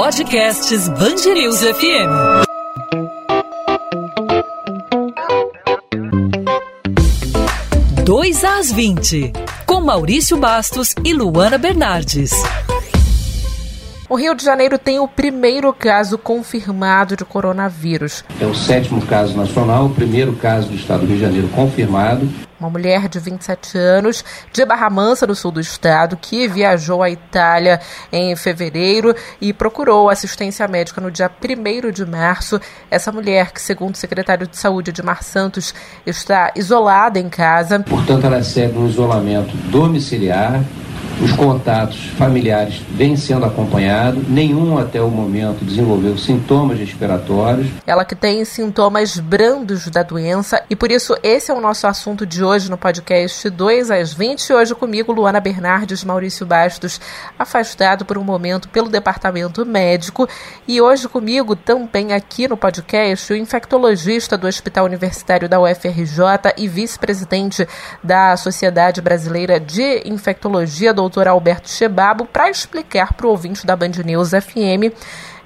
Podcasts Bangerils FM. Dois às 20, com Maurício Bastos e Luana Bernardes. O Rio de Janeiro tem o primeiro caso confirmado de coronavírus. É o sétimo caso nacional, o primeiro caso do estado do Rio de Janeiro confirmado. Uma mulher de 27 anos, de Barra Mansa, no sul do estado, que viajou à Itália em fevereiro e procurou assistência médica no dia 1 de março. Essa mulher, que segundo o secretário de Saúde, Edmar Santos, está isolada em casa. Portanto, ela segue um isolamento domiciliar os contatos familiares vêm sendo acompanhados, nenhum até o momento desenvolveu sintomas respiratórios. Ela que tem sintomas brandos da doença e por isso esse é o nosso assunto de hoje no podcast 2 às 20. Hoje comigo, Luana Bernardes, Maurício Bastos, afastado por um momento pelo departamento médico. E hoje comigo também aqui no podcast o infectologista do Hospital Universitário da UFRJ e vice-presidente da Sociedade Brasileira de Infectologia, doutor doutor Alberto Chebabo para explicar para o ouvinte da Band News FM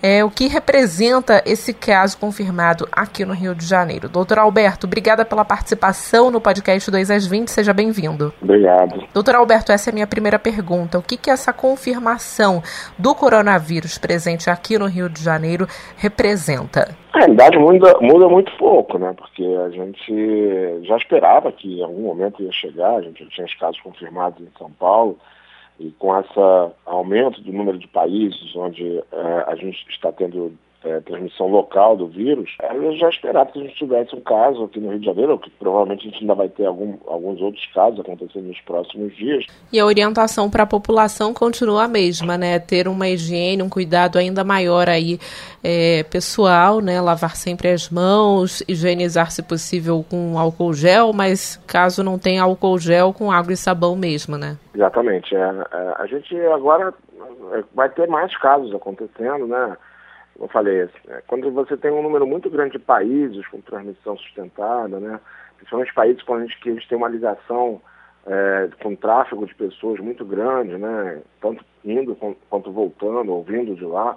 é, o que representa esse caso confirmado aqui no Rio de Janeiro. Doutor Alberto, obrigada pela participação no podcast 2 às 20, seja bem-vindo. Obrigado. Doutor Alberto, essa é a minha primeira pergunta. O que, que essa confirmação do coronavírus presente aqui no Rio de Janeiro representa? A realidade muda, muda muito pouco, né? Porque a gente já esperava que em algum momento ia chegar, a gente já tinha os casos confirmados em São Paulo, e com esse aumento do número de países onde é, a gente está tendo é, transmissão local do vírus, eu já esperava que a gente tivesse um caso aqui no Rio de Janeiro, que provavelmente a gente ainda vai ter algum, alguns outros casos acontecendo nos próximos dias. E a orientação para a população continua a mesma, né? Ter uma higiene, um cuidado ainda maior aí é, pessoal, né? Lavar sempre as mãos, higienizar se possível com álcool gel, mas caso não tenha álcool gel, com água e sabão mesmo, né? Exatamente. É, é, a gente agora é, vai ter mais casos acontecendo, né? Eu falei, é, quando você tem um número muito grande de países com transmissão sustentada, né? Principalmente países com a gente, que têm uma ligação é, com tráfego de pessoas muito grande, né? Tanto indo quanto voltando ou vindo de lá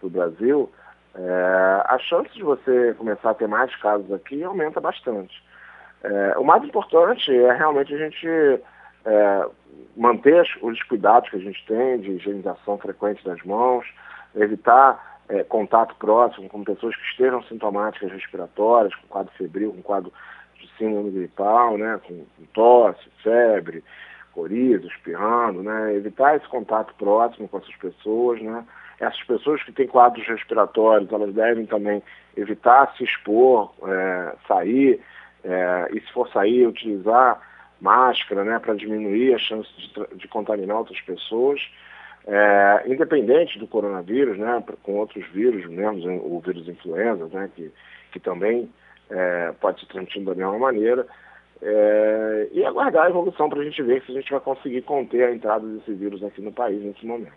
do Brasil, é, a chance de você começar a ter mais casos aqui aumenta bastante. É, o mais importante é realmente a gente é, manter os cuidados que a gente tem de higienização frequente das mãos, evitar é, contato próximo com pessoas que estejam sintomáticas respiratórias, com quadro febril, com quadro de síndrome gripal, né, com, com tosse, febre, coriza, espirrando, né, evitar esse contato próximo com essas pessoas, né. Essas pessoas que têm quadros respiratórios, elas devem também evitar se expor, é, sair, é, e se for sair, utilizar máscara, né, para diminuir a chance de, de contaminar outras pessoas. É, independente do coronavírus, né, com outros vírus, mesmo o vírus influenza, né, que, que também é, pode se transmitir da mesma maneira, é, e aguardar a evolução para a gente ver se a gente vai conseguir conter a entrada desse vírus aqui no país nesse momento.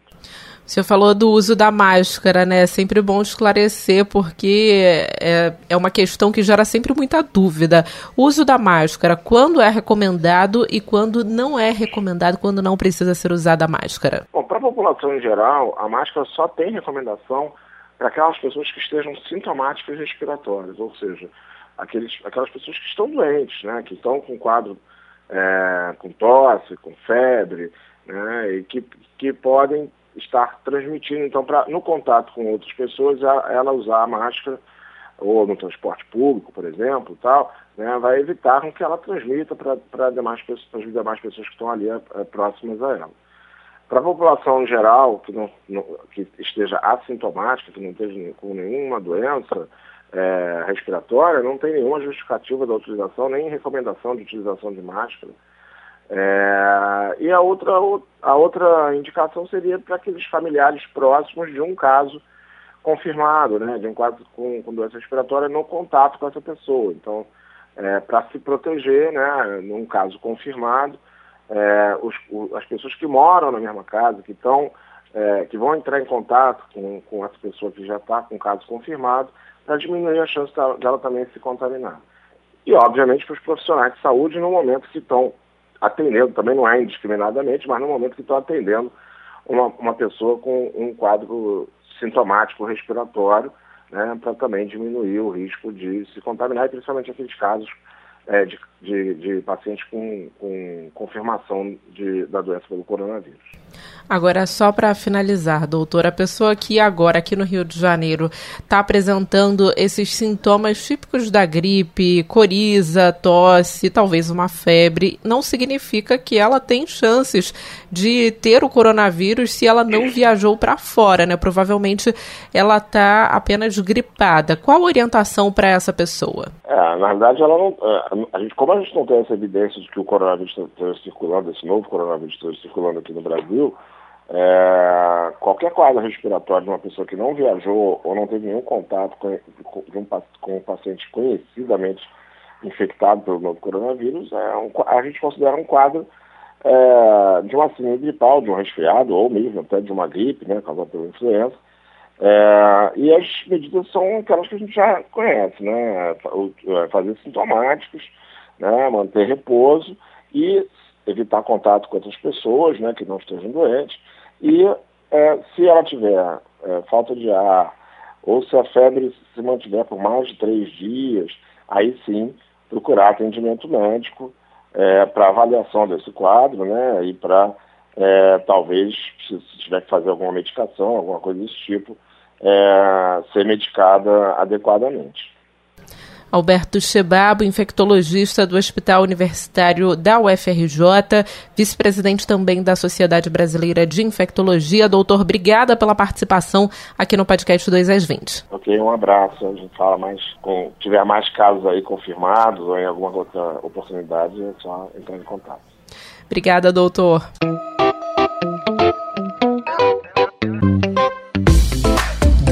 O senhor falou do uso da máscara, né? É sempre bom esclarecer, porque é, é uma questão que gera sempre muita dúvida. O uso da máscara, quando é recomendado e quando não é recomendado, quando não precisa ser usada a máscara? Bom, para a população em geral, a máscara só tem recomendação para aquelas pessoas que estejam sintomáticas respiratórias, ou seja, aqueles, aquelas pessoas que estão doentes, né, que estão com quadro é, com tosse, com febre, né, e que, que podem estar transmitindo, então, pra, no contato com outras pessoas, a, ela usar a máscara, ou no transporte público, por exemplo, tal, né, vai evitar que ela transmita para as demais pessoas que estão ali é, próximas a ela. Para a população em geral, que, não, não, que esteja assintomática, que não esteja com nenhuma doença, é, respiratória, não tem nenhuma justificativa da utilização, nem recomendação de utilização de máscara. É, e a outra, a outra indicação seria para aqueles familiares próximos de um caso confirmado, né, de um caso com, com doença respiratória no contato com essa pessoa. Então, é, para se proteger, né, num caso confirmado, é, os, o, as pessoas que moram na mesma casa, que estão, é, que vão entrar em contato com, com essa pessoa que já está com o caso confirmado, para diminuir a chance dela também se contaminar. E, obviamente, para os profissionais de saúde, no momento que estão atendendo, também não é indiscriminadamente, mas no momento que estão atendendo uma, uma pessoa com um quadro sintomático respiratório, né, para também diminuir o risco de se contaminar, e principalmente aqueles casos é, de, de, de, com, com confirmação de, da doença pelo coronavírus. Agora, só para finalizar, doutor, a pessoa que agora aqui no Rio de Janeiro está apresentando esses sintomas típicos da gripe, coriza, tosse, talvez uma febre, não significa que ela tem chances de ter o coronavírus se ela não viajou para fora, né? Provavelmente ela está apenas gripada. Qual a orientação para essa pessoa? É, na verdade, ela não, é, a gente, como a gente não tem essa evidência de que o coronavírus está circulando, esse novo coronavírus está circulando aqui no Brasil, é, qualquer quadro respiratório de uma pessoa que não viajou ou não teve nenhum contato com, com, um, com um paciente conhecidamente infectado pelo novo coronavírus, é um, a gente considera um quadro é, de uma síndrome gripal, de um resfriado, ou mesmo até de uma gripe, né, causada pela influenza. É, e as medidas são aquelas que a gente já conhece, né? É, fazer sintomáticos, né? manter repouso e evitar contato com outras pessoas né? que não estejam doentes e é, se ela tiver é, falta de ar, ou se a febre se mantiver por mais de três dias, aí sim procurar atendimento médico é, para avaliação desse quadro, né? E para é, talvez, se, se, tiver que fazer alguma medicação, alguma coisa desse tipo, é, ser medicada adequadamente. Alberto Chebabo, infectologista do Hospital Universitário da UFRJ, vice-presidente também da Sociedade Brasileira de Infectologia. Doutor, obrigada pela participação aqui no podcast 2 às 20. Ok, um abraço. A gente fala mais, com, tiver mais casos aí confirmados ou em alguma outra oportunidade, é só entrar em contato. Obrigada, doutor.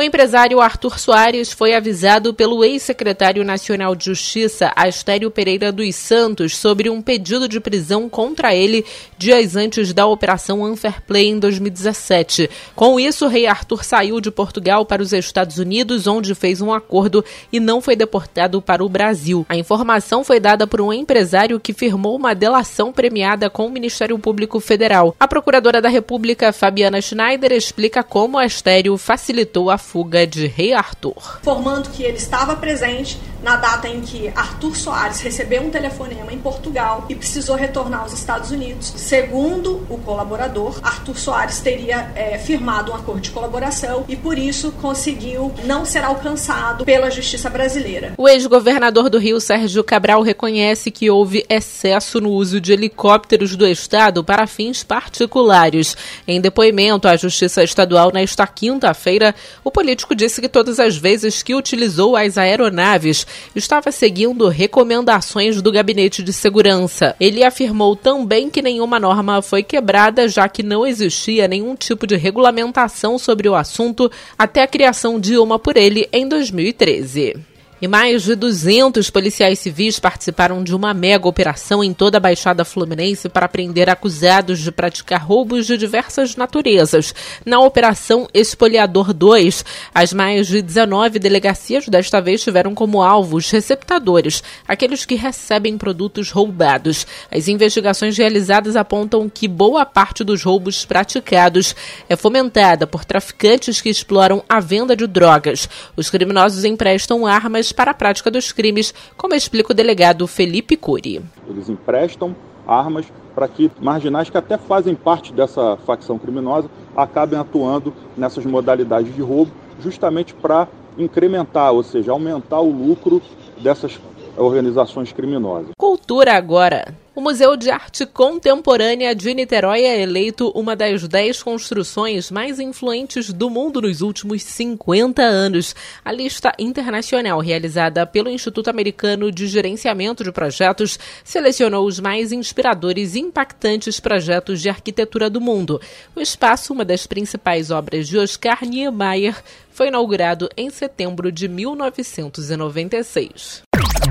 O empresário Arthur Soares foi avisado pelo ex-secretário nacional de Justiça, Astério Pereira dos Santos, sobre um pedido de prisão contra ele dias antes da Operação Unfairplay em 2017. Com isso, o rei Arthur saiu de Portugal para os Estados Unidos, onde fez um acordo e não foi deportado para o Brasil. A informação foi dada por um empresário que firmou uma delação premiada com o Ministério Público Federal. A procuradora da República, Fabiana Schneider, explica como Astério facilitou a fuga de Rei Arthur. Formando que ele estava presente na data em que Arthur Soares recebeu um telefonema em Portugal e precisou retornar aos Estados Unidos. Segundo o colaborador, Arthur Soares teria é, firmado um acordo de colaboração e por isso conseguiu não ser alcançado pela justiça brasileira. O ex-governador do Rio, Sérgio Cabral, reconhece que houve excesso no uso de helicópteros do Estado para fins particulares. Em depoimento à Justiça Estadual nesta quinta-feira, o político disse que todas as vezes que utilizou as aeronaves estava seguindo recomendações do Gabinete de Segurança. Ele afirmou também que nenhuma norma foi quebrada, já que não existia nenhum tipo de regulamentação sobre o assunto até a criação de uma por ele em 2013. E mais de 200 policiais civis participaram de uma mega operação em toda a Baixada Fluminense para prender acusados de praticar roubos de diversas naturezas. Na Operação Espoliador 2, as mais de 19 delegacias desta vez tiveram como alvos receptadores, aqueles que recebem produtos roubados. As investigações realizadas apontam que boa parte dos roubos praticados é fomentada por traficantes que exploram a venda de drogas. Os criminosos emprestam armas para a prática dos crimes, como explica o delegado Felipe Cury. Eles emprestam armas para que marginais que até fazem parte dessa facção criminosa acabem atuando nessas modalidades de roubo, justamente para incrementar, ou seja, aumentar o lucro dessas organizações criminosas. Cultura agora. O Museu de Arte Contemporânea de Niterói é eleito uma das dez construções mais influentes do mundo nos últimos 50 anos. A lista internacional, realizada pelo Instituto Americano de Gerenciamento de Projetos, selecionou os mais inspiradores e impactantes projetos de arquitetura do mundo. O espaço, uma das principais obras de Oscar Niemeyer, foi inaugurado em setembro de 1996.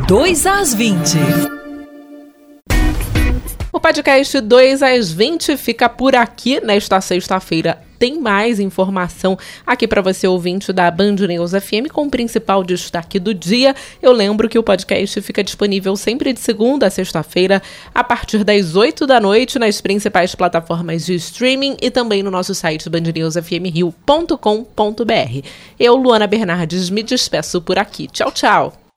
2 às 20. O podcast 2 às 20 fica por aqui nesta sexta-feira tem mais informação aqui para você, ouvinte da Band News FM, com o principal destaque do dia. Eu lembro que o podcast fica disponível sempre de segunda a sexta-feira, a partir das 8 da noite, nas principais plataformas de streaming e também no nosso site bandnewsfmrio.com.br. Eu, Luana Bernardes, me despeço por aqui. Tchau, tchau!